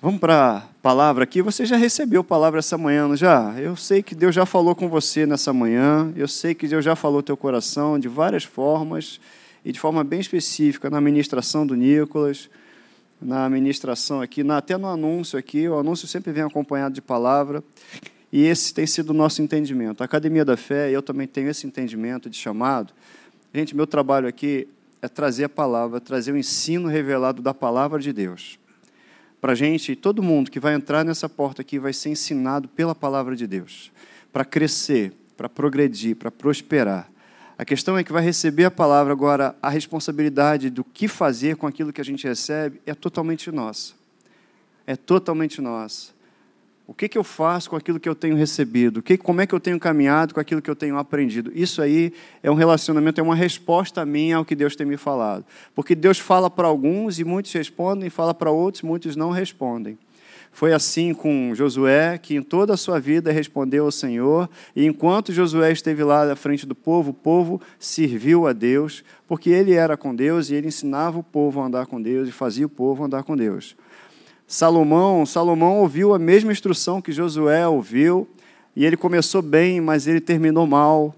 Vamos para a palavra aqui. Você já recebeu palavra essa manhã, não já? Eu sei que Deus já falou com você nessa manhã. Eu sei que Deus já falou teu coração de várias formas e de forma bem específica na ministração do Nicolas, na ministração aqui, até no anúncio aqui. O anúncio sempre vem acompanhado de palavra. E esse tem sido o nosso entendimento. A Academia da Fé, eu também tenho esse entendimento de chamado. Gente, meu trabalho aqui é trazer a palavra, trazer o ensino revelado da palavra de Deus para a gente, todo mundo que vai entrar nessa porta aqui vai ser ensinado pela palavra de Deus, para crescer, para progredir, para prosperar. A questão é que vai receber a palavra, agora a responsabilidade do que fazer com aquilo que a gente recebe é totalmente nossa. É totalmente nossa. O que, que eu faço com aquilo que eu tenho recebido? Que, como é que eu tenho caminhado com aquilo que eu tenho aprendido? Isso aí é um relacionamento, é uma resposta minha ao que Deus tem me falado. Porque Deus fala para alguns e muitos respondem, fala para outros, muitos não respondem. Foi assim com Josué, que em toda a sua vida respondeu ao Senhor, e enquanto Josué esteve lá à frente do povo, o povo serviu a Deus, porque ele era com Deus e ele ensinava o povo a andar com Deus e fazia o povo andar com Deus. Salomão, Salomão ouviu a mesma instrução que Josué ouviu, e ele começou bem, mas ele terminou mal.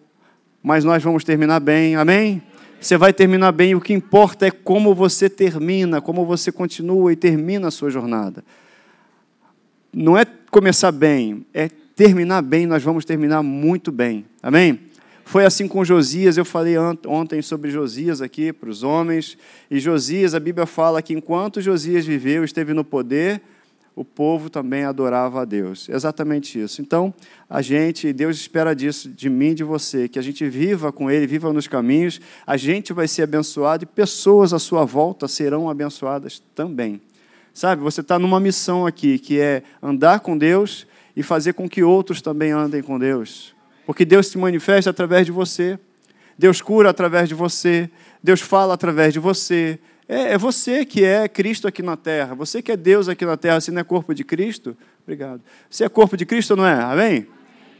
Mas nós vamos terminar bem, amém? Você vai terminar bem, o que importa é como você termina, como você continua e termina a sua jornada. Não é começar bem, é terminar bem, nós vamos terminar muito bem, amém? Foi assim com Josias, eu falei ontem sobre Josias aqui para os homens, e Josias, a Bíblia fala que enquanto Josias viveu, esteve no poder, o povo também adorava a Deus. Exatamente isso. Então, a gente, Deus espera disso, de mim de você, que a gente viva com Ele, viva nos caminhos, a gente vai ser abençoado e pessoas à sua volta serão abençoadas também. Sabe, você está numa missão aqui, que é andar com Deus e fazer com que outros também andem com Deus. Porque Deus se manifesta através de você, Deus cura através de você, Deus fala através de você. É, é, você que é Cristo aqui na terra, você que é Deus aqui na terra, você não é corpo de Cristo? Obrigado. Você é corpo de Cristo não é? Amém?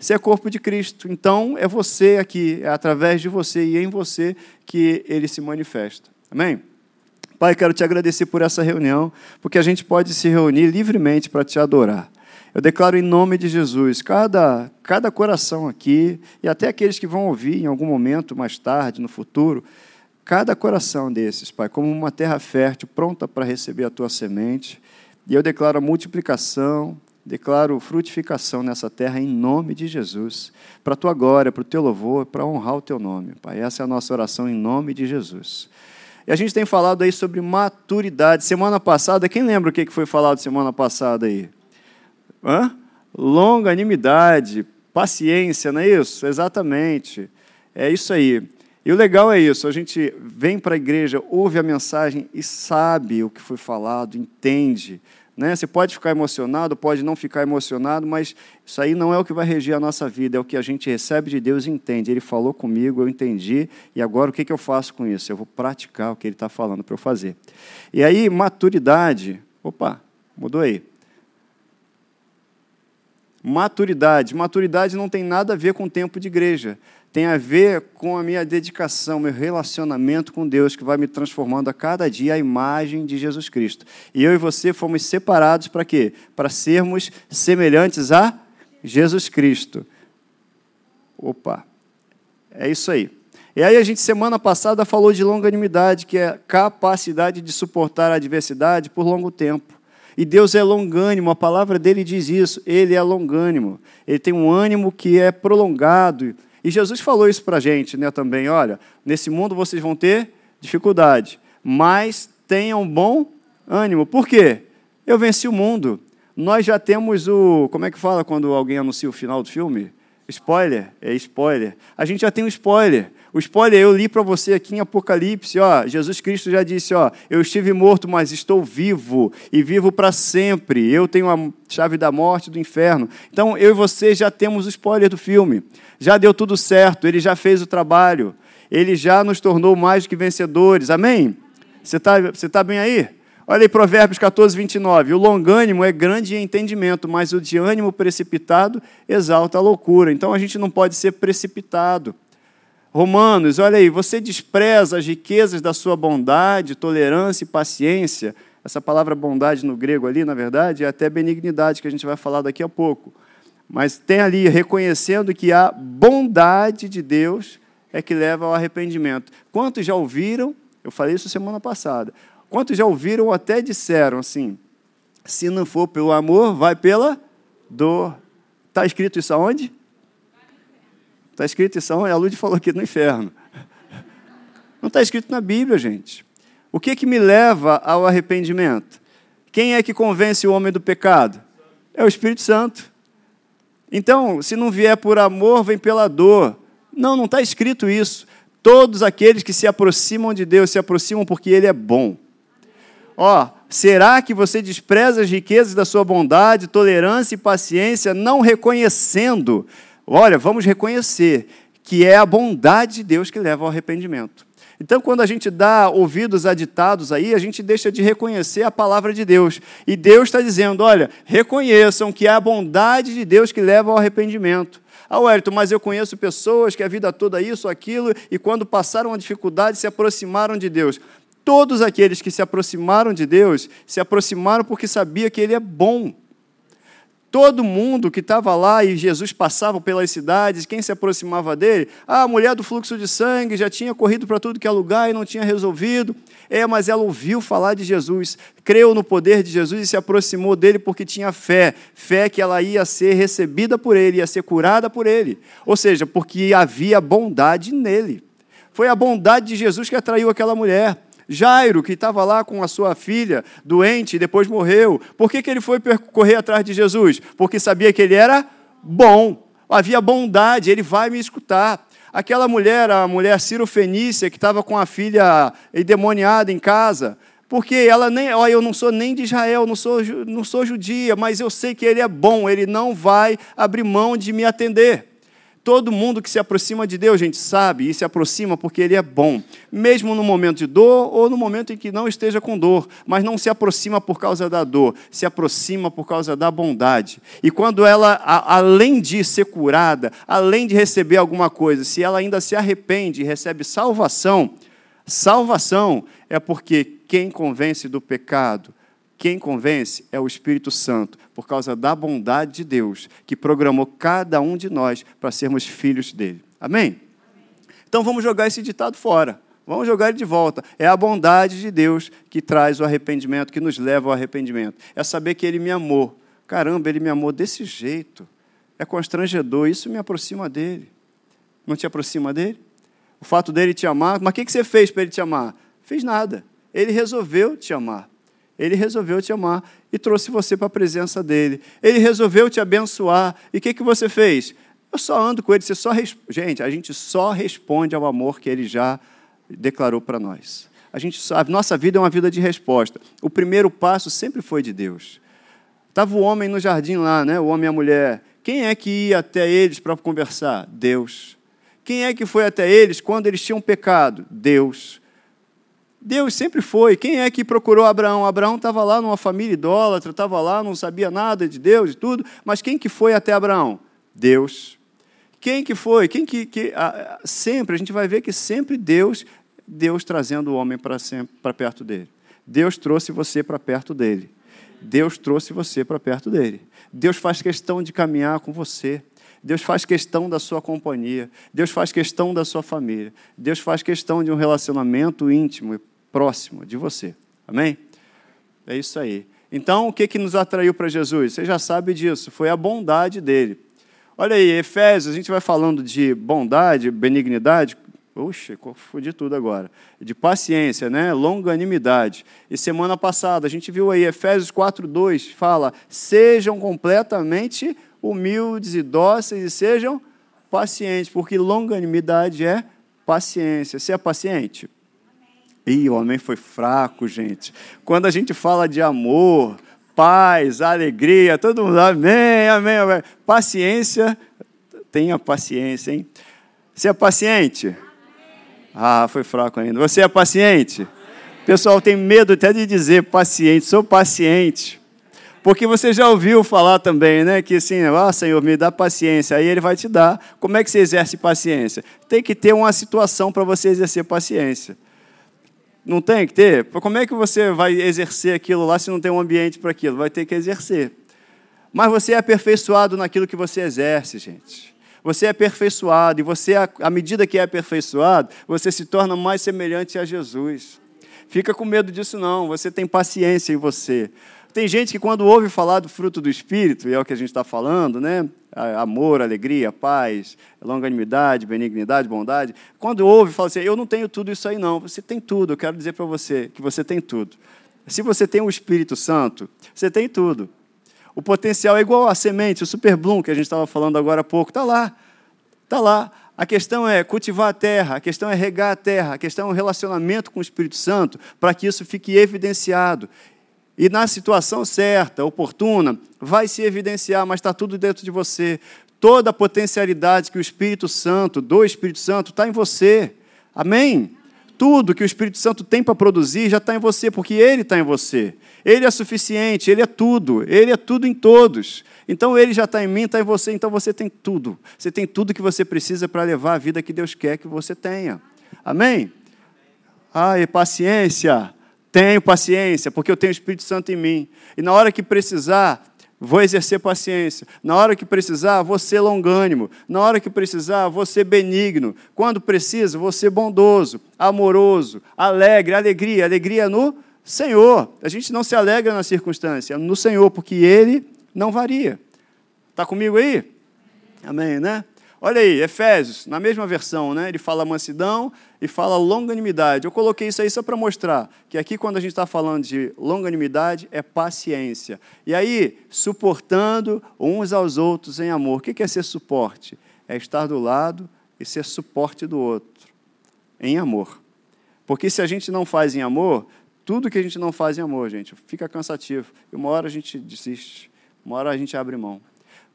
Você é corpo de Cristo. Então é você aqui, é através de você e em você que ele se manifesta. Amém? Pai, quero te agradecer por essa reunião, porque a gente pode se reunir livremente para te adorar. Eu declaro em nome de Jesus, cada, cada coração aqui, e até aqueles que vão ouvir em algum momento mais tarde, no futuro, cada coração desses, Pai, como uma terra fértil, pronta para receber a tua semente. E eu declaro a multiplicação, declaro frutificação nessa terra em nome de Jesus, para a tua glória, para o teu louvor, para honrar o teu nome, Pai. Essa é a nossa oração em nome de Jesus. E a gente tem falado aí sobre maturidade. Semana passada, quem lembra o que foi falado semana passada aí? Hã? Longanimidade, paciência, não é isso? Exatamente. É isso aí. E o legal é isso, a gente vem para a igreja, ouve a mensagem e sabe o que foi falado, entende. Né? Você pode ficar emocionado, pode não ficar emocionado, mas isso aí não é o que vai regir a nossa vida, é o que a gente recebe de Deus e entende. Ele falou comigo, eu entendi, e agora o que eu faço com isso? Eu vou praticar o que ele está falando para eu fazer. E aí, maturidade. Opa, mudou aí. Maturidade. Maturidade não tem nada a ver com o tempo de igreja. Tem a ver com a minha dedicação, meu relacionamento com Deus, que vai me transformando a cada dia a imagem de Jesus Cristo. E eu e você fomos separados para quê? Para sermos semelhantes a Jesus Cristo. Opa, é isso aí. E aí a gente, semana passada, falou de longanimidade, que é capacidade de suportar a adversidade por longo tempo. E Deus é longânimo, a palavra dele diz isso, ele é longânimo. Ele tem um ânimo que é prolongado. E Jesus falou isso para a gente né, também: olha, nesse mundo vocês vão ter dificuldade, mas tenham bom ânimo. Por quê? Eu venci o mundo. Nós já temos o. Como é que fala quando alguém anuncia o final do filme? Spoiler? É spoiler. A gente já tem um spoiler. O spoiler eu li para você aqui em Apocalipse, ó, Jesus Cristo já disse, ó, eu estive morto, mas estou vivo e vivo para sempre. Eu tenho a chave da morte do inferno. Então eu e você já temos o spoiler do filme. Já deu tudo certo, ele já fez o trabalho. Ele já nos tornou mais que vencedores. Amém? Você está você tá bem aí? Olha aí Provérbios 14, 29. O longânimo é grande em entendimento, mas o de ânimo precipitado exalta a loucura. Então a gente não pode ser precipitado. Romanos, olha aí, você despreza as riquezas da sua bondade, tolerância e paciência. Essa palavra bondade no grego ali, na verdade, é até benignidade, que a gente vai falar daqui a pouco. Mas tem ali reconhecendo que a bondade de Deus é que leva ao arrependimento. Quantos já ouviram? Eu falei isso semana passada. Quantos já ouviram ou até disseram assim: se não for pelo amor, vai pela dor. Está escrito isso aonde? Está escrito isso aonde? A Lud falou aqui no inferno. Não está escrito na Bíblia, gente. O que, que me leva ao arrependimento? Quem é que convence o homem do pecado? É o Espírito Santo. Então, se não vier por amor, vem pela dor. Não, não está escrito isso. Todos aqueles que se aproximam de Deus se aproximam porque Ele é bom. Ó, será que você despreza as riquezas da sua bondade, tolerância e paciência, não reconhecendo? Olha, vamos reconhecer que é a bondade de Deus que leva ao arrependimento. Então, quando a gente dá ouvidos a ditados aí, a gente deixa de reconhecer a palavra de Deus. E Deus está dizendo: olha, reconheçam que é a bondade de Deus que leva ao arrependimento. Ah, Wellington, mas eu conheço pessoas que a vida toda isso, aquilo, e quando passaram a dificuldade se aproximaram de Deus. Todos aqueles que se aproximaram de Deus se aproximaram porque sabia que Ele é bom. Todo mundo que estava lá e Jesus passava pelas cidades, quem se aproximava dele? Ah, a mulher do fluxo de sangue já tinha corrido para tudo que é lugar e não tinha resolvido. É, mas ela ouviu falar de Jesus, creu no poder de Jesus e se aproximou dele porque tinha fé. Fé que ela ia ser recebida por ele, ia ser curada por ele. Ou seja, porque havia bondade nele. Foi a bondade de Jesus que atraiu aquela mulher. Jairo, que estava lá com a sua filha doente e depois morreu, por que, que ele foi correr atrás de Jesus? Porque sabia que ele era bom, havia bondade, ele vai me escutar. Aquela mulher, a mulher Ciro Fenícia, que estava com a filha endemoniada em casa, porque ela nem, ó, eu não sou nem de Israel, não sou, não sou judia, mas eu sei que ele é bom, ele não vai abrir mão de me atender. Todo mundo que se aproxima de Deus, gente, sabe e se aproxima porque Ele é bom, mesmo no momento de dor ou no momento em que não esteja com dor, mas não se aproxima por causa da dor, se aproxima por causa da bondade. E quando ela, além de ser curada, além de receber alguma coisa, se ela ainda se arrepende e recebe salvação, salvação é porque quem convence do pecado, quem convence é o Espírito Santo, por causa da bondade de Deus, que programou cada um de nós para sermos filhos dele. Amém? Então vamos jogar esse ditado fora. Vamos jogar ele de volta. É a bondade de Deus que traz o arrependimento, que nos leva ao arrependimento. É saber que Ele me amou. Caramba, Ele me amou desse jeito. É constrangedor. Isso me aproxima dele. Não te aproxima dele? O fato dele te amar. Mas o que você fez para ele te amar? Fez nada. Ele resolveu te amar. Ele resolveu te amar e trouxe você para a presença dele. Ele resolveu te abençoar. E o que, que você fez? Eu só ando com ele. Você só Gente, a gente só responde ao amor que ele já declarou para nós. A, gente a nossa vida é uma vida de resposta. O primeiro passo sempre foi de Deus. Estava o homem no jardim lá, né? o homem e a mulher. Quem é que ia até eles para conversar? Deus. Quem é que foi até eles quando eles tinham pecado? Deus. Deus sempre foi. Quem é que procurou Abraão? Abraão estava lá numa família idólatra, estava lá, não sabia nada de Deus e tudo, mas quem que foi até Abraão? Deus. Quem que foi? Quem que, que a, sempre a gente vai ver que sempre Deus, Deus trazendo o homem para para perto dele. Deus trouxe você para perto dele. Deus trouxe você para perto dele. Deus faz questão de caminhar com você. Deus faz questão da sua companhia. Deus faz questão da sua família. Deus faz questão de um relacionamento íntimo próximo de você. Amém? É isso aí. Então, o que, que nos atraiu para Jesus? Você já sabe disso, foi a bondade dele. Olha aí, Efésios, a gente vai falando de bondade, benignidade. Oxe, confundi tudo agora. De paciência, né? longanimidade. E semana passada a gente viu aí, Efésios 4,2 fala: sejam completamente humildes e dóceis e sejam pacientes, porque longanimidade é paciência. Você é paciente? Ih, o homem foi fraco, gente. Quando a gente fala de amor, paz, alegria, todo mundo, amém, amém, amém. Paciência, tenha paciência, hein? Você é paciente? Ah, foi fraco ainda. Você é paciente? Pessoal tem medo até de dizer paciente, sou paciente. Porque você já ouviu falar também, né? Que assim, ah, Senhor, me dá paciência. Aí Ele vai te dar. Como é que você exerce paciência? Tem que ter uma situação para você exercer paciência. Não tem que ter? Como é que você vai exercer aquilo lá se não tem um ambiente para aquilo? Vai ter que exercer. Mas você é aperfeiçoado naquilo que você exerce, gente. Você é aperfeiçoado, e você, à medida que é aperfeiçoado, você se torna mais semelhante a Jesus. Fica com medo disso, não. Você tem paciência em você. Tem gente que, quando ouve falar do fruto do Espírito, e é o que a gente está falando, né? Amor, alegria, paz, longanimidade, benignidade, bondade. Quando ouve, fala assim: Eu não tenho tudo isso aí, não. Você tem tudo. Eu quero dizer para você que você tem tudo. Se você tem o Espírito Santo, você tem tudo. O potencial é igual a semente, o super bloom que a gente estava falando agora há pouco. Está lá. Está lá. A questão é cultivar a terra, a questão é regar a terra, a questão é o relacionamento com o Espírito Santo para que isso fique evidenciado. E na situação certa, oportuna, vai se evidenciar, mas está tudo dentro de você. Toda a potencialidade que o Espírito Santo, do Espírito Santo, está em você. Amém? Tudo que o Espírito Santo tem para produzir já está em você, porque Ele está em você. Ele é suficiente, Ele é tudo, Ele é tudo em todos. Então Ele já está em mim, está em você, então você tem tudo. Você tem tudo que você precisa para levar a vida que Deus quer que você tenha. Amém? Ai, paciência. Tenho paciência, porque eu tenho o Espírito Santo em mim. E na hora que precisar, vou exercer paciência. Na hora que precisar, vou ser longânimo. Na hora que precisar, vou ser benigno. Quando precisa, vou ser bondoso, amoroso, alegre, alegria, alegria no Senhor. A gente não se alegra na circunstância, no Senhor, porque Ele não varia. Está comigo aí? Amém, né? Olha aí, Efésios, na mesma versão, né? ele fala mansidão e fala longanimidade. Eu coloquei isso aí só para mostrar que aqui, quando a gente está falando de longanimidade, é paciência. E aí, suportando uns aos outros em amor. O que é ser suporte? É estar do lado e ser suporte do outro, em amor. Porque se a gente não faz em amor, tudo que a gente não faz em amor, gente, fica cansativo. E uma hora a gente desiste, uma hora a gente abre mão.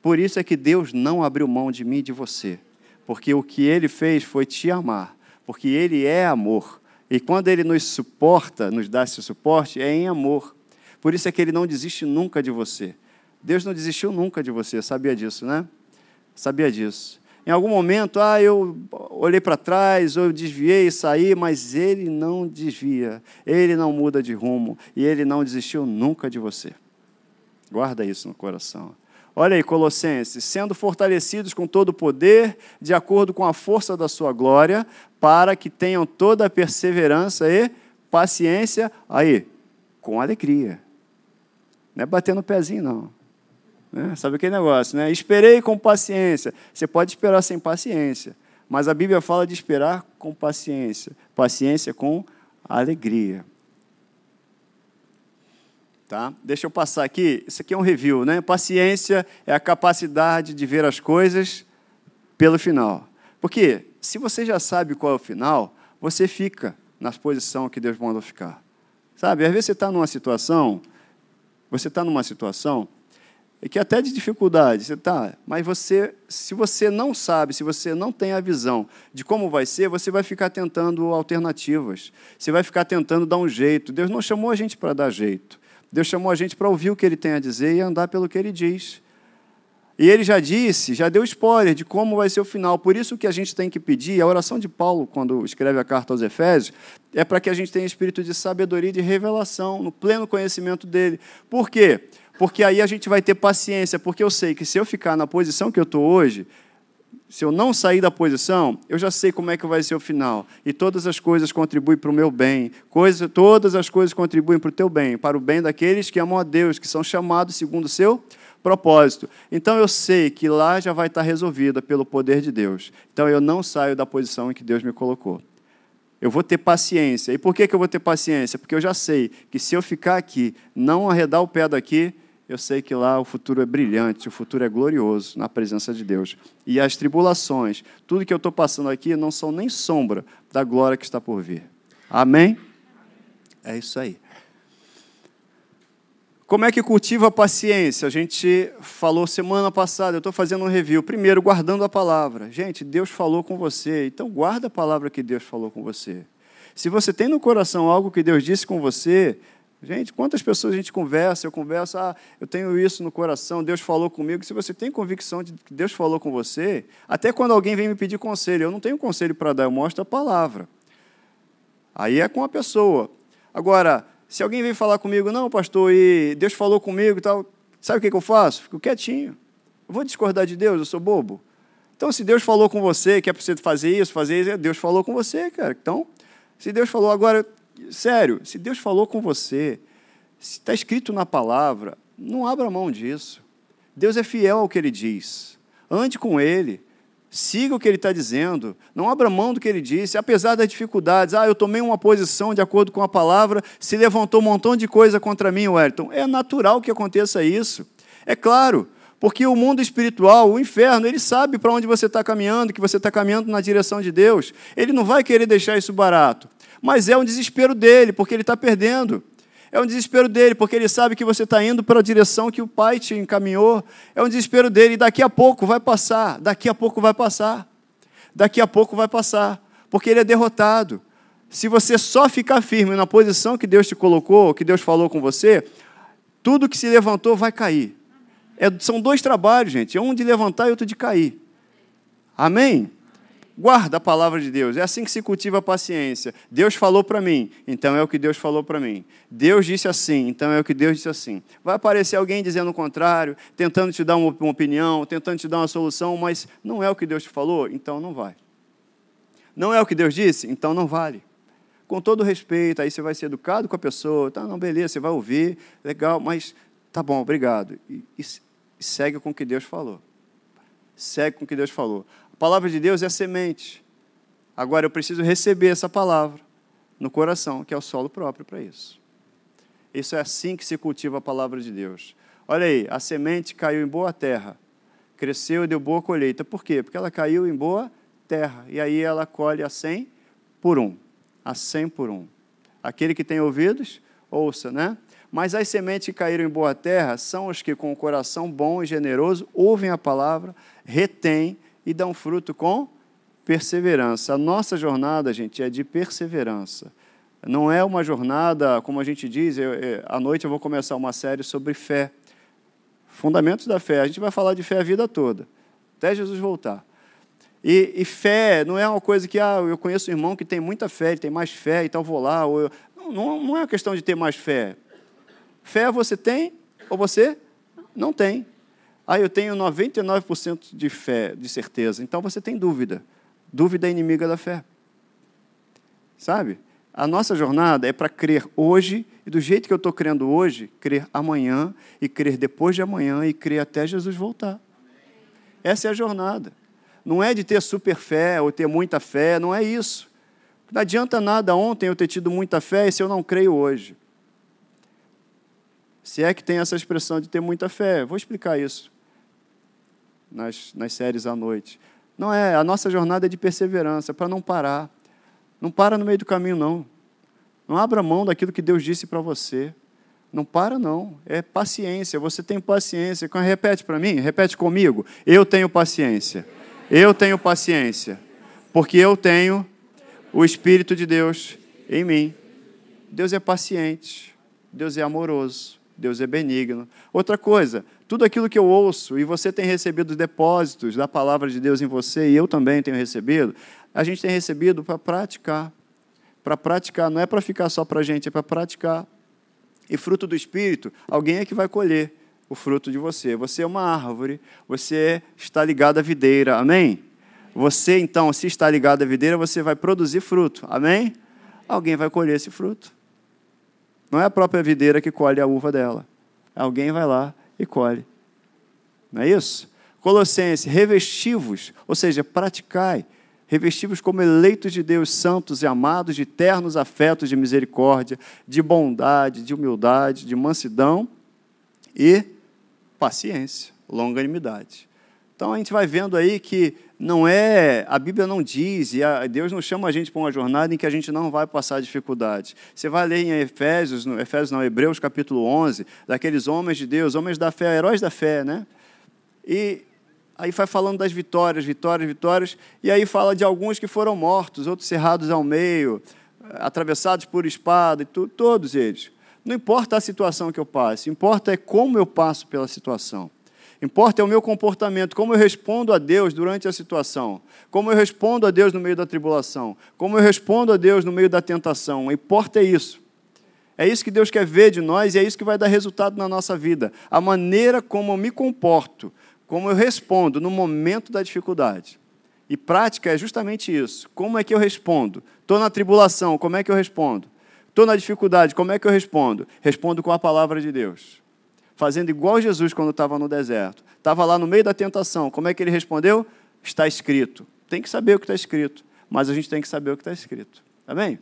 Por isso é que Deus não abriu mão de mim e de você. Porque o que ele fez foi te amar. Porque ele é amor. E quando ele nos suporta, nos dá esse suporte, é em amor. Por isso é que ele não desiste nunca de você. Deus não desistiu nunca de você, sabia disso, né? Sabia disso. Em algum momento, ah, eu olhei para trás, ou eu desviei e saí, mas ele não desvia, ele não muda de rumo, e ele não desistiu nunca de você. Guarda isso no coração. Olha aí, Colossenses, sendo fortalecidos com todo o poder, de acordo com a força da sua glória, para que tenham toda a perseverança e paciência, aí, com alegria. Não é batendo o pezinho, não. Né? Sabe aquele negócio, né? Esperei com paciência. Você pode esperar sem paciência, mas a Bíblia fala de esperar com paciência. Paciência com alegria. Tá? Deixa eu passar aqui. Isso aqui é um review, né? Paciência é a capacidade de ver as coisas pelo final. Porque se você já sabe qual é o final, você fica na posição que Deus mandou ficar. Sabe? Às vezes você está numa situação, você está numa situação que até de dificuldade, você tá, mas você, se você não sabe, se você não tem a visão de como vai ser, você vai ficar tentando alternativas. Você vai ficar tentando dar um jeito. Deus não chamou a gente para dar jeito. Deus chamou a gente para ouvir o que ele tem a dizer e andar pelo que ele diz. E ele já disse, já deu spoiler de como vai ser o final. Por isso que a gente tem que pedir, a oração de Paulo, quando escreve a carta aos Efésios, é para que a gente tenha espírito de sabedoria e de revelação, no pleno conhecimento dele. Por quê? Porque aí a gente vai ter paciência, porque eu sei que se eu ficar na posição que eu estou hoje, se eu não sair da posição, eu já sei como é que vai ser o final. E todas as coisas contribuem para o meu bem. Coisa, todas as coisas contribuem para o teu bem, para o bem daqueles que amam a Deus, que são chamados segundo o seu propósito. Então eu sei que lá já vai estar resolvida pelo poder de Deus. Então eu não saio da posição em que Deus me colocou. Eu vou ter paciência. E por que, que eu vou ter paciência? Porque eu já sei que se eu ficar aqui, não arredar o pé daqui, eu sei que lá o futuro é brilhante, o futuro é glorioso na presença de Deus. E as tribulações, tudo que eu estou passando aqui, não são nem sombra da glória que está por vir. Amém? É isso aí. Como é que cultiva a paciência? A gente falou semana passada, eu estou fazendo um review. Primeiro, guardando a palavra. Gente, Deus falou com você, então guarda a palavra que Deus falou com você. Se você tem no coração algo que Deus disse com você, Gente, quantas pessoas a gente conversa? Eu converso, ah, eu tenho isso no coração, Deus falou comigo. Se você tem convicção de que Deus falou com você, até quando alguém vem me pedir conselho, eu não tenho conselho para dar, eu mostro a palavra. Aí é com a pessoa. Agora, se alguém vem falar comigo, não, pastor, e Deus falou comigo e tal, sabe o que, eu faço? Fico quietinho. Eu vou discordar de Deus, eu sou bobo. Então, se Deus falou com você, que é para você fazer isso, fazer isso, Deus falou com você, cara. Então, se Deus falou agora, sério, se Deus falou com você, se está escrito na palavra, não abra mão disso. Deus é fiel ao que ele diz. Ande com ele. Siga o que ele está dizendo. Não abra mão do que ele disse. Apesar das dificuldades, ah, eu tomei uma posição de acordo com a palavra, se levantou um montão de coisa contra mim, Wellington. É natural que aconteça isso. É claro, porque o mundo espiritual, o inferno, ele sabe para onde você está caminhando, que você está caminhando na direção de Deus. Ele não vai querer deixar isso barato. Mas é um desespero dele, porque ele está perdendo. É um desespero dele, porque ele sabe que você está indo para a direção que o Pai te encaminhou. É um desespero dele, e daqui a pouco vai passar, daqui a pouco vai passar, daqui a pouco vai passar, porque ele é derrotado. Se você só ficar firme na posição que Deus te colocou, que Deus falou com você, tudo que se levantou vai cair. É, são dois trabalhos, gente, é um de levantar e outro de cair. Amém? Guarda a palavra de Deus. É assim que se cultiva a paciência. Deus falou para mim, então é o que Deus falou para mim. Deus disse assim, então é o que Deus disse assim. Vai aparecer alguém dizendo o contrário, tentando te dar uma, opinião, tentando te dar uma solução, mas não é o que Deus te falou, então não vai. Não é o que Deus disse, então não vale. Com todo respeito, aí você vai ser educado com a pessoa, tá, não, beleza, você vai ouvir, legal, mas tá bom, obrigado. E, e segue com o que Deus falou. Segue com o que Deus falou. A palavra de Deus é a semente. Agora eu preciso receber essa palavra no coração, que é o solo próprio para isso. Isso é assim que se cultiva a palavra de Deus. Olha aí, a semente caiu em boa terra, cresceu e deu boa colheita. Por quê? Porque ela caiu em boa terra. E aí ela colhe a cem por um. A cem por um. Aquele que tem ouvidos, ouça, né? Mas as sementes que caíram em boa terra são os que, com o coração bom e generoso, ouvem a palavra, retêm e dão fruto com perseverança. A nossa jornada, gente, é de perseverança. Não é uma jornada, como a gente diz, eu, eu, à noite eu vou começar uma série sobre fé. Fundamentos da fé. A gente vai falar de fé a vida toda, até Jesus voltar. E, e fé não é uma coisa que, ah, eu conheço um irmão que tem muita fé, ele tem mais fé, então vou lá. Ou eu, não, não é uma questão de ter mais fé. Fé você tem ou você não tem. Ah, eu tenho 99% de fé, de certeza. Então você tem dúvida. Dúvida é inimiga da fé. Sabe? A nossa jornada é para crer hoje e do jeito que eu estou crendo hoje, crer amanhã e crer depois de amanhã e crer até Jesus voltar. Essa é a jornada. Não é de ter super fé ou ter muita fé, não é isso. Não adianta nada ontem eu ter tido muita fé e se eu não creio hoje. Se é que tem essa expressão de ter muita fé, vou explicar isso nas, nas séries à noite. Não é, a nossa jornada é de perseverança, para não parar. Não para no meio do caminho, não. Não abra mão daquilo que Deus disse para você. Não para, não. É paciência. Você tem paciência. Repete para mim, repete comigo. Eu tenho paciência. Eu tenho paciência. Porque eu tenho o Espírito de Deus em mim. Deus é paciente. Deus é amoroso. Deus é benigno. Outra coisa, tudo aquilo que eu ouço, e você tem recebido depósitos da palavra de Deus em você, e eu também tenho recebido, a gente tem recebido para praticar. Para praticar, não é para ficar só para a gente, é para praticar. E fruto do Espírito, alguém é que vai colher o fruto de você. Você é uma árvore, você está ligado à videira, amém? Você, então, se está ligado à videira, você vai produzir fruto, amém? Alguém vai colher esse fruto. Não é a própria videira que colhe a uva dela. Alguém vai lá e colhe. Não é isso? Colossenses, revestivos, ou seja, praticai, revestivos como eleitos de Deus, santos e amados, de ternos afetos de misericórdia, de bondade, de humildade, de mansidão e paciência, longanimidade. Então a gente vai vendo aí que não é, a Bíblia não diz, e a, Deus não chama a gente para uma jornada em que a gente não vai passar dificuldade. Você vai ler em Efésios, no, Efésios não, Hebreus capítulo 11, daqueles homens de Deus, homens da fé, heróis da fé, né? E aí vai falando das vitórias, vitórias, vitórias, e aí fala de alguns que foram mortos, outros cerrados ao meio, atravessados por espada, e tu, todos eles. Não importa a situação que eu passe, importa é como eu passo pela situação. Importa é o meu comportamento, como eu respondo a Deus durante a situação, como eu respondo a Deus no meio da tribulação, como eu respondo a Deus no meio da tentação. Importa é isso. É isso que Deus quer ver de nós e é isso que vai dar resultado na nossa vida. A maneira como eu me comporto, como eu respondo no momento da dificuldade. E prática é justamente isso. Como é que eu respondo? Estou na tribulação, como é que eu respondo? Estou na dificuldade, como é que eu respondo? Respondo com a palavra de Deus. Fazendo igual Jesus quando estava no deserto. Estava lá no meio da tentação. Como é que ele respondeu? Está escrito. Tem que saber o que está escrito. Mas a gente tem que saber o que está escrito. Amém?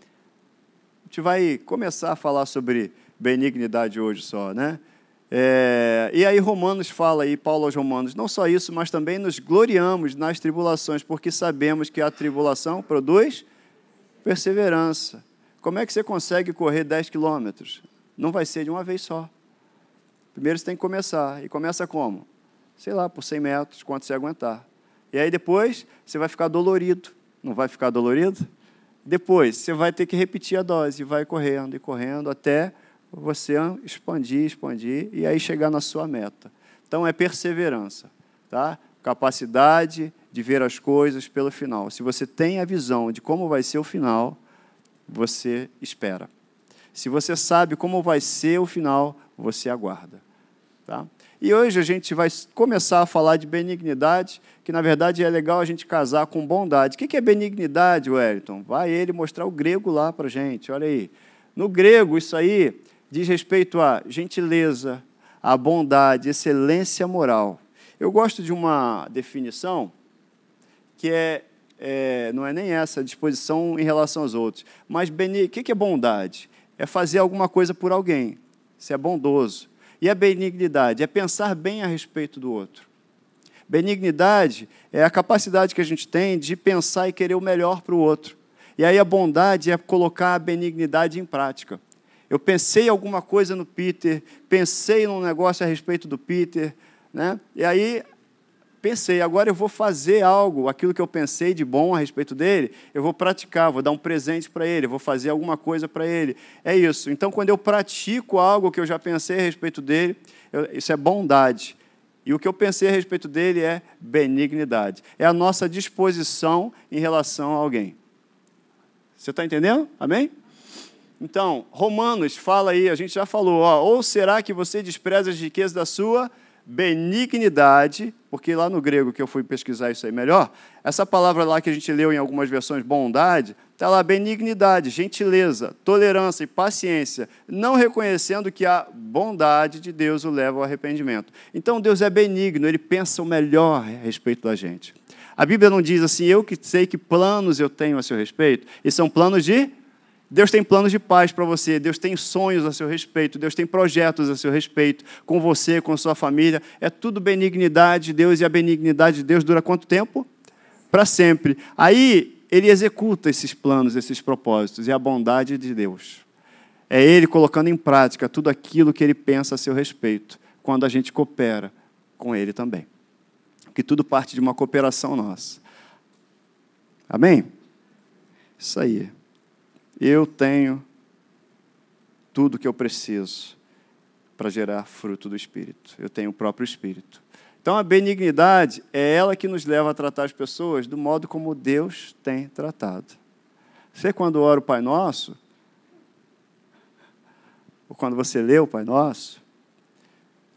A gente vai começar a falar sobre benignidade hoje só, né? É, e aí Romanos fala aí, Paulo aos Romanos, não só isso, mas também nos gloriamos nas tribulações, porque sabemos que a tribulação produz perseverança. Como é que você consegue correr 10 quilômetros? Não vai ser de uma vez só. Primeiro você tem que começar. E começa como? Sei lá, por 100 metros, quanto você aguentar. E aí depois você vai ficar dolorido. Não vai ficar dolorido? Depois você vai ter que repetir a dose. Vai correndo e correndo até você expandir, expandir e aí chegar na sua meta. Então é perseverança, tá? Capacidade de ver as coisas pelo final. Se você tem a visão de como vai ser o final, você espera. Se você sabe como vai ser o final, você aguarda. Tá? E hoje a gente vai começar a falar de benignidade, que na verdade é legal a gente casar com bondade. O que é benignidade, Wellington? Vai ele mostrar o grego lá para gente, olha aí. No grego, isso aí diz respeito à gentileza, à bondade, excelência moral. Eu gosto de uma definição que é é, não é nem essa disposição em relação aos outros. Mas o que é bondade? É fazer alguma coisa por alguém. Ser é bondoso. E a benignidade é pensar bem a respeito do outro. Benignidade é a capacidade que a gente tem de pensar e querer o melhor para o outro. E aí a bondade é colocar a benignidade em prática. Eu pensei alguma coisa no Peter, pensei num negócio a respeito do Peter, né? E aí pensei, agora eu vou fazer algo, aquilo que eu pensei de bom a respeito dele, eu vou praticar, vou dar um presente para ele, vou fazer alguma coisa para ele. É isso. Então, quando eu pratico algo que eu já pensei a respeito dele, eu, isso é bondade. E o que eu pensei a respeito dele é benignidade. É a nossa disposição em relação a alguém. Você está entendendo? Amém? Então, Romanos fala aí, a gente já falou, ó, ou será que você despreza as riquezas da sua benignidade, porque lá no grego que eu fui pesquisar isso aí melhor, essa palavra lá que a gente leu em algumas versões, bondade, está lá benignidade, gentileza, tolerância e paciência, não reconhecendo que a bondade de Deus o leva ao arrependimento. Então Deus é benigno, ele pensa o melhor a respeito da gente. A Bíblia não diz assim, eu que sei que planos eu tenho a seu respeito, e são planos de Deus tem planos de paz para você, Deus tem sonhos a seu respeito, Deus tem projetos a seu respeito, com você, com sua família. É tudo benignidade de Deus e a benignidade de Deus dura quanto tempo? Para sempre. Aí ele executa esses planos, esses propósitos, e a bondade de Deus. É ele colocando em prática tudo aquilo que ele pensa a seu respeito, quando a gente coopera com ele também. Que tudo parte de uma cooperação nossa. Amém? Isso aí eu tenho tudo que eu preciso para gerar fruto do Espírito. Eu tenho o próprio Espírito. Então, a benignidade é ela que nos leva a tratar as pessoas do modo como Deus tem tratado. Você, quando ora o Pai Nosso, ou quando você lê o Pai Nosso,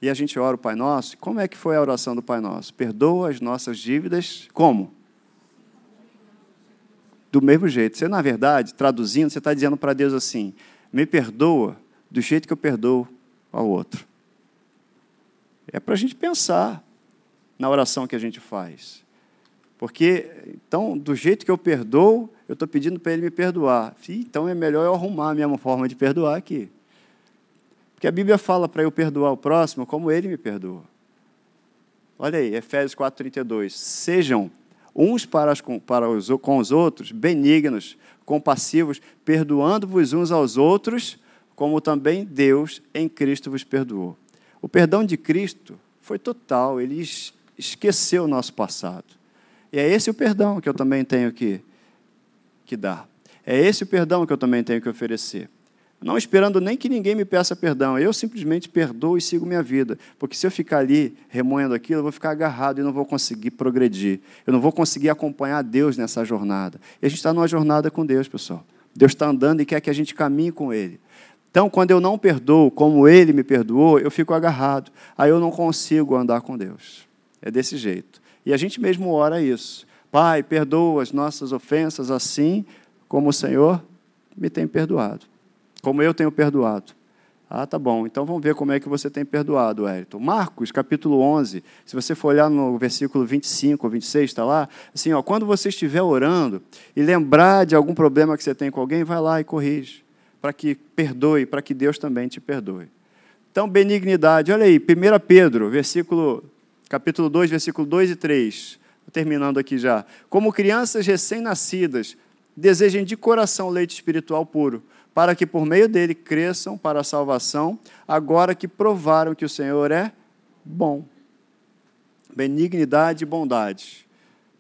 e a gente ora o Pai Nosso, como é que foi a oração do Pai Nosso? Perdoa as nossas dívidas, como? Do mesmo jeito. Você, na verdade, traduzindo, você está dizendo para Deus assim: me perdoa do jeito que eu perdoo ao outro. É para a gente pensar na oração que a gente faz. Porque, então, do jeito que eu perdoo, eu estou pedindo para ele me perdoar. Então é melhor eu arrumar a minha forma de perdoar aqui. Porque a Bíblia fala para eu perdoar o próximo como ele me perdoa. Olha aí, Efésios 4,32. Sejam uns para, as, para os, com os outros, benignos, compassivos, perdoando-vos uns aos outros, como também Deus em Cristo vos perdoou. O perdão de Cristo foi total, ele esqueceu o nosso passado. E é esse o perdão que eu também tenho que, que dar. É esse o perdão que eu também tenho que oferecer. Não esperando nem que ninguém me peça perdão. Eu simplesmente perdoo e sigo minha vida. Porque se eu ficar ali remoendo aquilo, eu vou ficar agarrado e não vou conseguir progredir. Eu não vou conseguir acompanhar Deus nessa jornada. E a gente está numa jornada com Deus, pessoal. Deus está andando e quer que a gente caminhe com Ele. Então, quando eu não perdoo como Ele me perdoou, eu fico agarrado. Aí eu não consigo andar com Deus. É desse jeito. E a gente mesmo ora isso. Pai, perdoa as nossas ofensas assim como o Senhor me tem perdoado. Como eu tenho perdoado. Ah, tá bom. Então vamos ver como é que você tem perdoado, Wellington. Marcos, capítulo 11, se você for olhar no versículo 25 ou 26, está lá, assim, ó, quando você estiver orando e lembrar de algum problema que você tem com alguém, vai lá e corrige, para que perdoe, para que Deus também te perdoe. Então, benignidade, olha aí, 1 Pedro, versículo, capítulo 2, versículo 2 e 3, terminando aqui já. Como crianças recém-nascidas, desejem de coração leite espiritual puro, para que por meio dele cresçam para a salvação, agora que provaram que o Senhor é bom. Benignidade e bondade,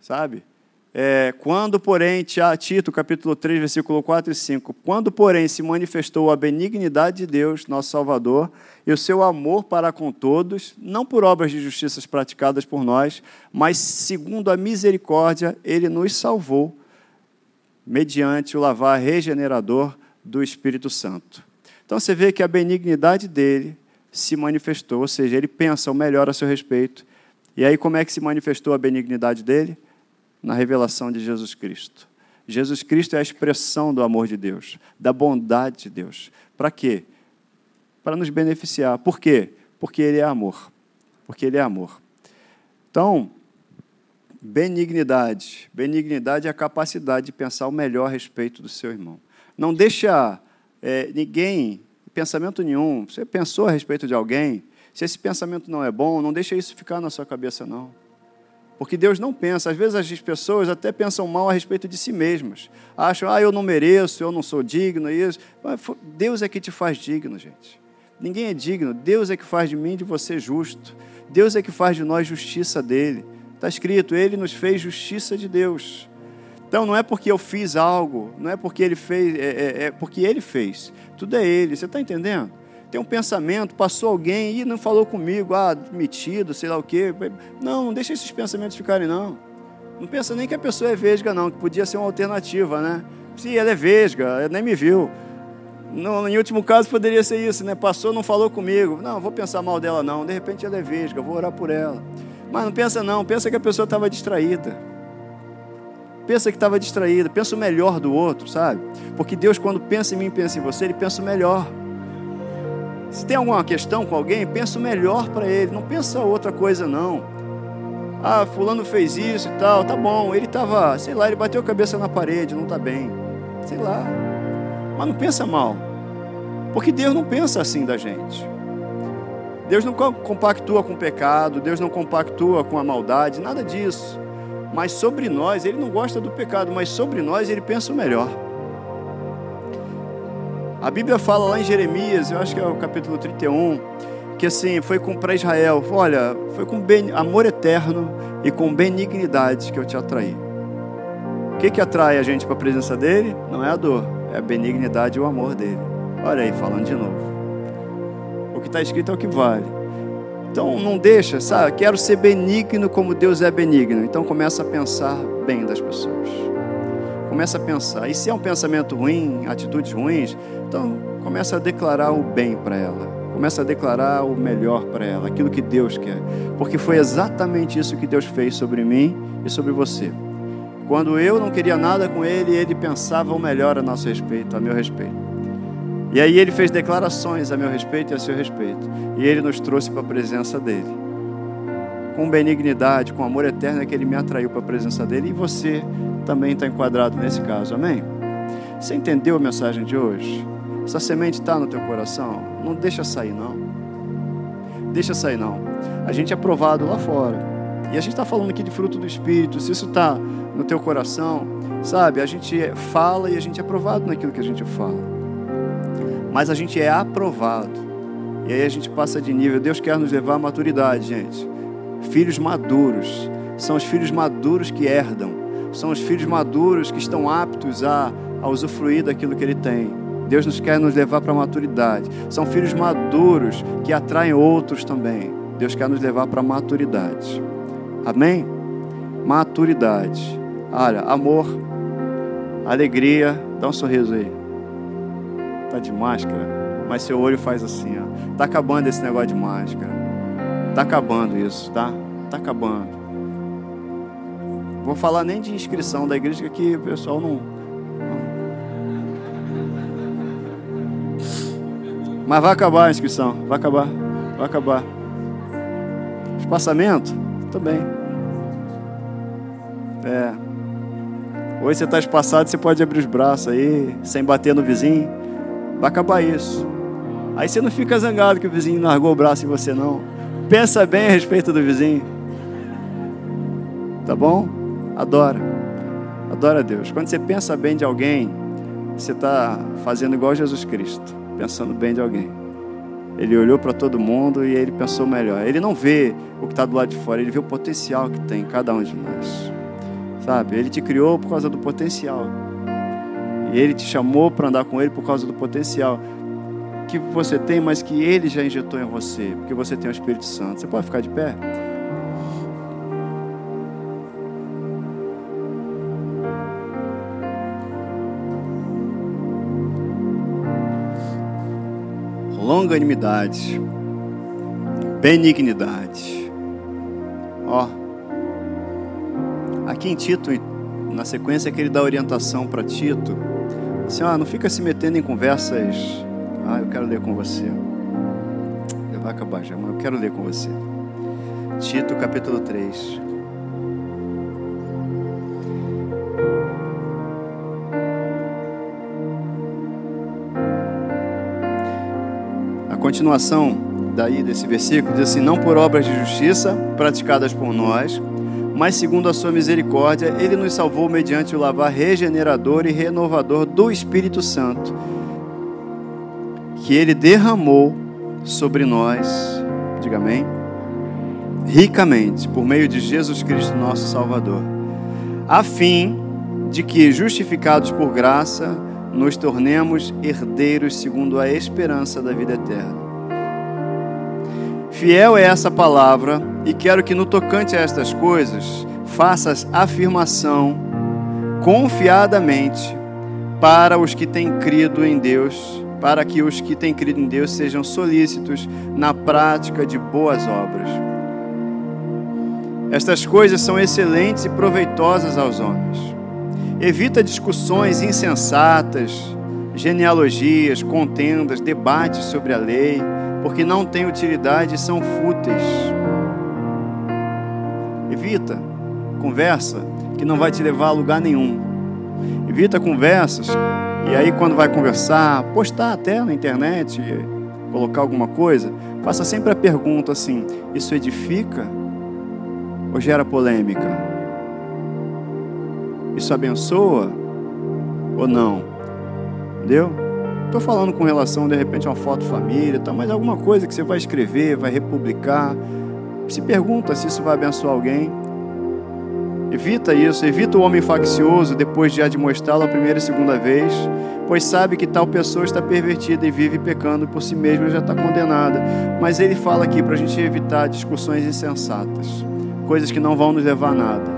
sabe? É, quando, porém, Tito, capítulo 3, versículo 4 e 5, quando, porém, se manifestou a benignidade de Deus, nosso Salvador, e o seu amor para com todos, não por obras de justiças praticadas por nós, mas segundo a misericórdia, ele nos salvou, mediante o lavar regenerador do Espírito Santo. Então você vê que a benignidade dele se manifestou, ou seja, ele pensa o melhor a seu respeito. E aí, como é que se manifestou a benignidade dele? Na revelação de Jesus Cristo. Jesus Cristo é a expressão do amor de Deus, da bondade de Deus. Para quê? Para nos beneficiar. Por quê? Porque Ele é amor. Porque Ele é amor. Então, benignidade. Benignidade é a capacidade de pensar o melhor a respeito do seu irmão. Não deixa é, ninguém, pensamento nenhum, você pensou a respeito de alguém, se esse pensamento não é bom, não deixa isso ficar na sua cabeça, não. Porque Deus não pensa. Às vezes as pessoas até pensam mal a respeito de si mesmas. Acham, ah, eu não mereço, eu não sou digno, isso. Deus é que te faz digno, gente. Ninguém é digno. Deus é que faz de mim e de você justo. Deus é que faz de nós justiça dele. Está escrito, ele nos fez justiça de Deus. Então não é porque eu fiz algo, não é porque ele fez, é, é, é porque ele fez. Tudo é ele. Você está entendendo? Tem um pensamento, passou alguém e não falou comigo, ah, metido, sei lá o quê. Não, não deixa esses pensamentos ficarem, não. Não pensa nem que a pessoa é vesga, não, que podia ser uma alternativa, né? Se ela é vesga, nem me viu. No, em último caso poderia ser isso, né? Passou, não falou comigo. Não, vou pensar mal dela, não. De repente ela é vesga, vou orar por ela. Mas não pensa, não. Pensa que a pessoa estava distraída pensa que estava distraído, pensa o melhor do outro, sabe? Porque Deus, quando pensa em mim, pensa em você, Ele pensa o melhor. Se tem alguma questão com alguém, pensa o melhor para ele, não pensa outra coisa, não. Ah, fulano fez isso e tal, tá bom, ele estava, sei lá, ele bateu a cabeça na parede, não está bem. Sei lá. Mas não pensa mal. Porque Deus não pensa assim da gente. Deus não compactua com o pecado, Deus não compactua com a maldade, nada disso. Mas sobre nós, ele não gosta do pecado, mas sobre nós ele pensa o melhor. A Bíblia fala lá em Jeremias, eu acho que é o capítulo 31, que assim, foi para Israel, olha, foi com amor eterno e com benignidade que eu te atraí. O que, que atrai a gente para a presença dele? Não é a dor, é a benignidade e o amor dele. Olha aí, falando de novo. O que está escrito é o que vale. Então não deixa, sabe? Quero ser benigno como Deus é benigno. Então começa a pensar bem das pessoas. Começa a pensar. E se é um pensamento ruim, atitudes ruins, então começa a declarar o bem para ela. Começa a declarar o melhor para ela, aquilo que Deus quer. Porque foi exatamente isso que Deus fez sobre mim e sobre você. Quando eu não queria nada com ele, ele pensava o melhor a nosso respeito, a meu respeito. E aí ele fez declarações a meu respeito e a seu respeito. E ele nos trouxe para a presença dele. Com benignidade, com amor eterno é que ele me atraiu para a presença dele. E você também está enquadrado nesse caso. Amém? Você entendeu a mensagem de hoje? Essa semente está no teu coração? Não deixa sair, não. Deixa sair, não. A gente é provado lá fora. E a gente está falando aqui de fruto do Espírito. Se isso está no teu coração, sabe? A gente fala e a gente é provado naquilo que a gente fala mas a gente é aprovado. E aí a gente passa de nível. Deus quer nos levar à maturidade, gente. Filhos maduros. São os filhos maduros que herdam. São os filhos maduros que estão aptos a, a usufruir daquilo que ele tem. Deus nos quer nos levar para a maturidade. São filhos maduros que atraem outros também. Deus quer nos levar para a maturidade. Amém? Maturidade. Olha, amor, alegria. Dá um sorriso aí. Tá de máscara, mas seu olho faz assim, ó. Tá acabando esse negócio de máscara. Tá acabando isso, tá? Tá acabando. Vou falar nem de inscrição da igreja que o pessoal não. Mas vai acabar a inscrição, vai acabar, vai acabar. Espaçamento? Também. É. Hoje você está espaçado, você pode abrir os braços aí, sem bater no vizinho. Vai acabar isso. Aí você não fica zangado que o vizinho largou o braço em você, não. Pensa bem a respeito do vizinho. Tá bom? Adora. Adora a Deus. Quando você pensa bem de alguém, você está fazendo igual Jesus Cristo, pensando bem de alguém. Ele olhou para todo mundo e ele pensou melhor. Ele não vê o que está do lado de fora, ele vê o potencial que tem em cada um de nós. Sabe? Ele te criou por causa do potencial. E ele te chamou para andar com ele por causa do potencial que você tem, mas que ele já injetou em você, porque você tem o Espírito Santo. Você pode ficar de pé? longanimidade, benignidade. Ó, aqui em Tito, na sequência que ele dá orientação para Tito, assim, ó, não fica se metendo em conversas. Ah, eu quero ler com você. Vai acabar já, mas eu quero ler com você. Tito capítulo 3. continuação daí desse versículo diz assim: Não por obras de justiça praticadas por nós, mas segundo a sua misericórdia, ele nos salvou mediante o lavar regenerador e renovador do Espírito Santo, que ele derramou sobre nós, diga amém, ricamente, por meio de Jesus Cristo, nosso Salvador, a fim de que, justificados por graça, nos tornemos herdeiros segundo a esperança da vida eterna. Fiel é essa palavra, e quero que no tocante a estas coisas faças afirmação confiadamente para os que têm crido em Deus, para que os que têm crido em Deus sejam solícitos na prática de boas obras. Estas coisas são excelentes e proveitosas aos homens Evita discussões insensatas, genealogias, contendas, debates sobre a lei, porque não têm utilidade e são fúteis. Evita conversa que não vai te levar a lugar nenhum. Evita conversas e aí quando vai conversar, postar até na internet, colocar alguma coisa, faça sempre a pergunta assim: isso edifica ou gera polêmica? Isso abençoa ou não? Entendeu? Estou falando com relação, de repente, a uma foto família, tá, mas alguma coisa que você vai escrever, vai republicar. Se pergunta se isso vai abençoar alguém. Evita isso, evita o homem faccioso depois de admoestá-lo a primeira e segunda vez, pois sabe que tal pessoa está pervertida e vive pecando por si mesma e já está condenada. Mas ele fala aqui para a gente evitar discussões insensatas, coisas que não vão nos levar a nada.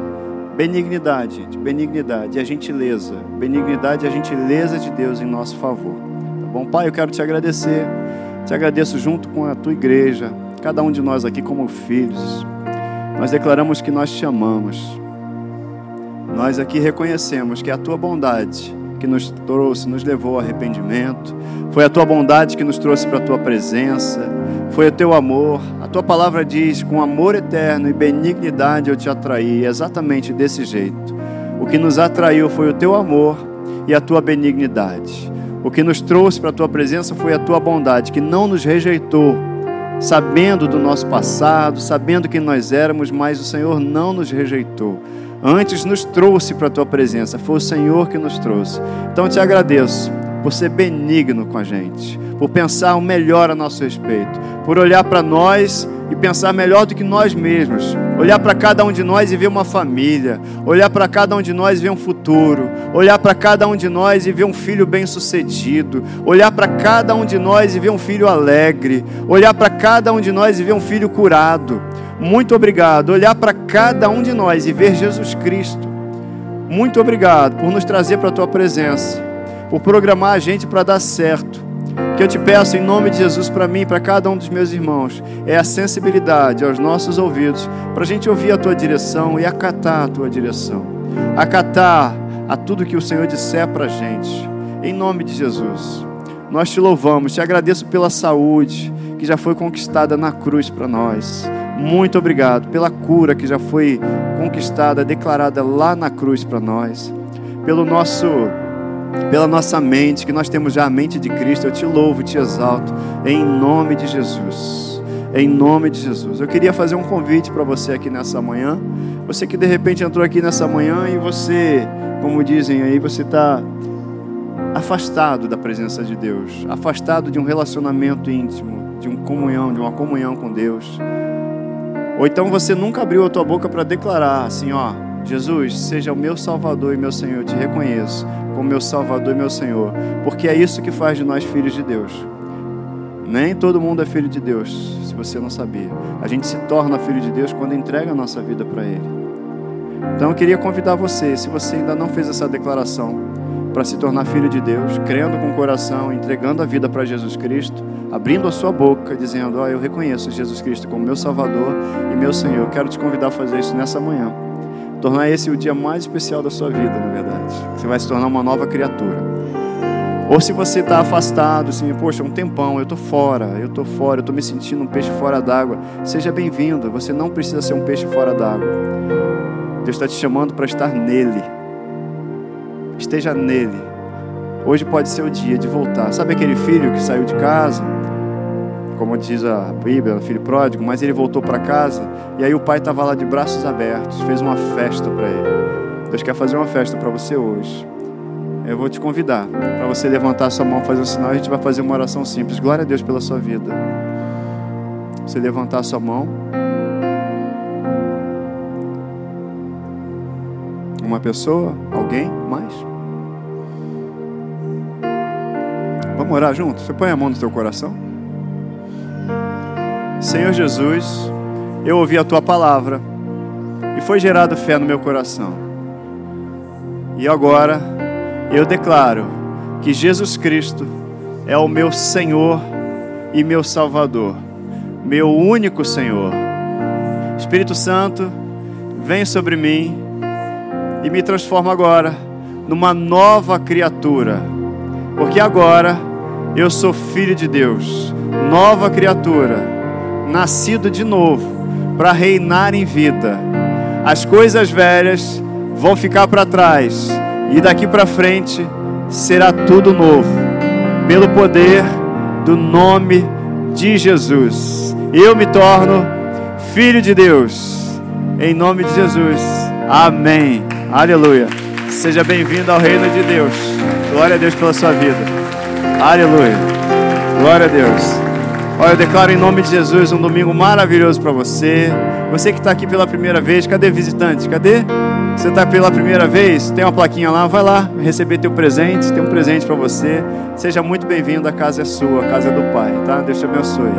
Benignidade, benignidade e a gentileza. Benignidade e a gentileza de Deus em nosso favor. Bom, Pai? Eu quero te agradecer. Te agradeço junto com a tua igreja, cada um de nós aqui como filhos. Nós declaramos que nós te amamos. Nós aqui reconhecemos que é a tua bondade que nos trouxe, nos levou ao arrependimento. Foi a tua bondade que nos trouxe para a tua presença. Foi o teu amor. A tua palavra diz: com amor eterno e benignidade eu te atraí. Exatamente desse jeito. O que nos atraiu foi o teu amor e a tua benignidade. O que nos trouxe para a tua presença foi a tua bondade, que não nos rejeitou, sabendo do nosso passado, sabendo quem nós éramos, mas o Senhor não nos rejeitou antes nos trouxe para a tua presença. Foi o Senhor que nos trouxe. Então te agradeço por ser benigno com a gente, por pensar o melhor a nosso respeito, por olhar para nós e pensar melhor do que nós mesmos, olhar para cada um de nós e ver uma família, olhar para cada um de nós e ver um futuro, olhar para cada um de nós e ver um filho bem-sucedido, olhar para cada um de nós e ver um filho alegre, olhar para cada um de nós e ver um filho curado. Muito obrigado. Olhar para cada um de nós e ver Jesus Cristo. Muito obrigado por nos trazer para a tua presença, por programar a gente para dar certo que eu te peço em nome de Jesus para mim, para cada um dos meus irmãos, é a sensibilidade aos nossos ouvidos, para a gente ouvir a tua direção e acatar a tua direção, acatar a tudo que o Senhor disser para a gente, em nome de Jesus. Nós te louvamos, te agradeço pela saúde que já foi conquistada na cruz para nós. Muito obrigado pela cura que já foi conquistada, declarada lá na cruz para nós, pelo nosso pela nossa mente, que nós temos já a mente de Cristo. Eu te louvo, te exalto, em nome de Jesus. Em nome de Jesus. Eu queria fazer um convite para você aqui nessa manhã. Você que de repente entrou aqui nessa manhã e você, como dizem aí, você está afastado da presença de Deus, afastado de um relacionamento íntimo, de uma comunhão, de uma comunhão com Deus. Ou então você nunca abriu a tua boca para declarar assim, ó, Jesus, seja o meu Salvador e meu Senhor, eu te reconheço como meu Salvador e meu Senhor, porque é isso que faz de nós filhos de Deus. Nem todo mundo é filho de Deus, se você não sabia. A gente se torna filho de Deus quando entrega a nossa vida para Ele. Então eu queria convidar você, se você ainda não fez essa declaração, para se tornar filho de Deus, crendo com o coração, entregando a vida para Jesus Cristo, abrindo a sua boca, dizendo: Ó, oh, eu reconheço Jesus Cristo como meu Salvador e meu Senhor. Eu quero te convidar a fazer isso nessa manhã. Tornar esse o dia mais especial da sua vida, na verdade. Você vai se tornar uma nova criatura. Ou se você está afastado, assim, poxa, um tempão, eu estou fora, eu estou fora, eu estou me sentindo um peixe fora d'água. Seja bem-vindo, você não precisa ser um peixe fora d'água. Deus está te chamando para estar nele. Esteja nele. Hoje pode ser o dia de voltar. Sabe aquele filho que saiu de casa? Como diz a Bíblia, filho pródigo, mas ele voltou para casa e aí o pai estava lá de braços abertos, fez uma festa para ele. Deus quer fazer uma festa para você hoje. Eu vou te convidar para você levantar sua mão, fazer um sinal e a gente vai fazer uma oração simples. Glória a Deus pela sua vida. Você levantar sua mão. Uma pessoa? Alguém? Mais? Vamos orar juntos? Você põe a mão no seu coração? Senhor Jesus, eu ouvi a tua palavra e foi gerado fé no meu coração. E agora eu declaro que Jesus Cristo é o meu Senhor e meu Salvador, meu único Senhor. Espírito Santo, vem sobre mim e me transforma agora numa nova criatura, porque agora eu sou filho de Deus, nova criatura nascido de novo para reinar em vida. As coisas velhas vão ficar para trás e daqui para frente será tudo novo, pelo poder do nome de Jesus. Eu me torno filho de Deus, em nome de Jesus. Amém. Aleluia. Seja bem-vindo ao reino de Deus. Glória a Deus pela sua vida. Aleluia. Glória a Deus. Olha, eu declaro em nome de Jesus um domingo maravilhoso para você. Você que está aqui pela primeira vez, cadê visitante? Cadê? Você está pela primeira vez? Tem uma plaquinha lá, vai lá receber teu presente. Tem um presente para você. Seja muito bem-vindo. A casa é sua, a casa é do Pai, tá? Deus te abençoe.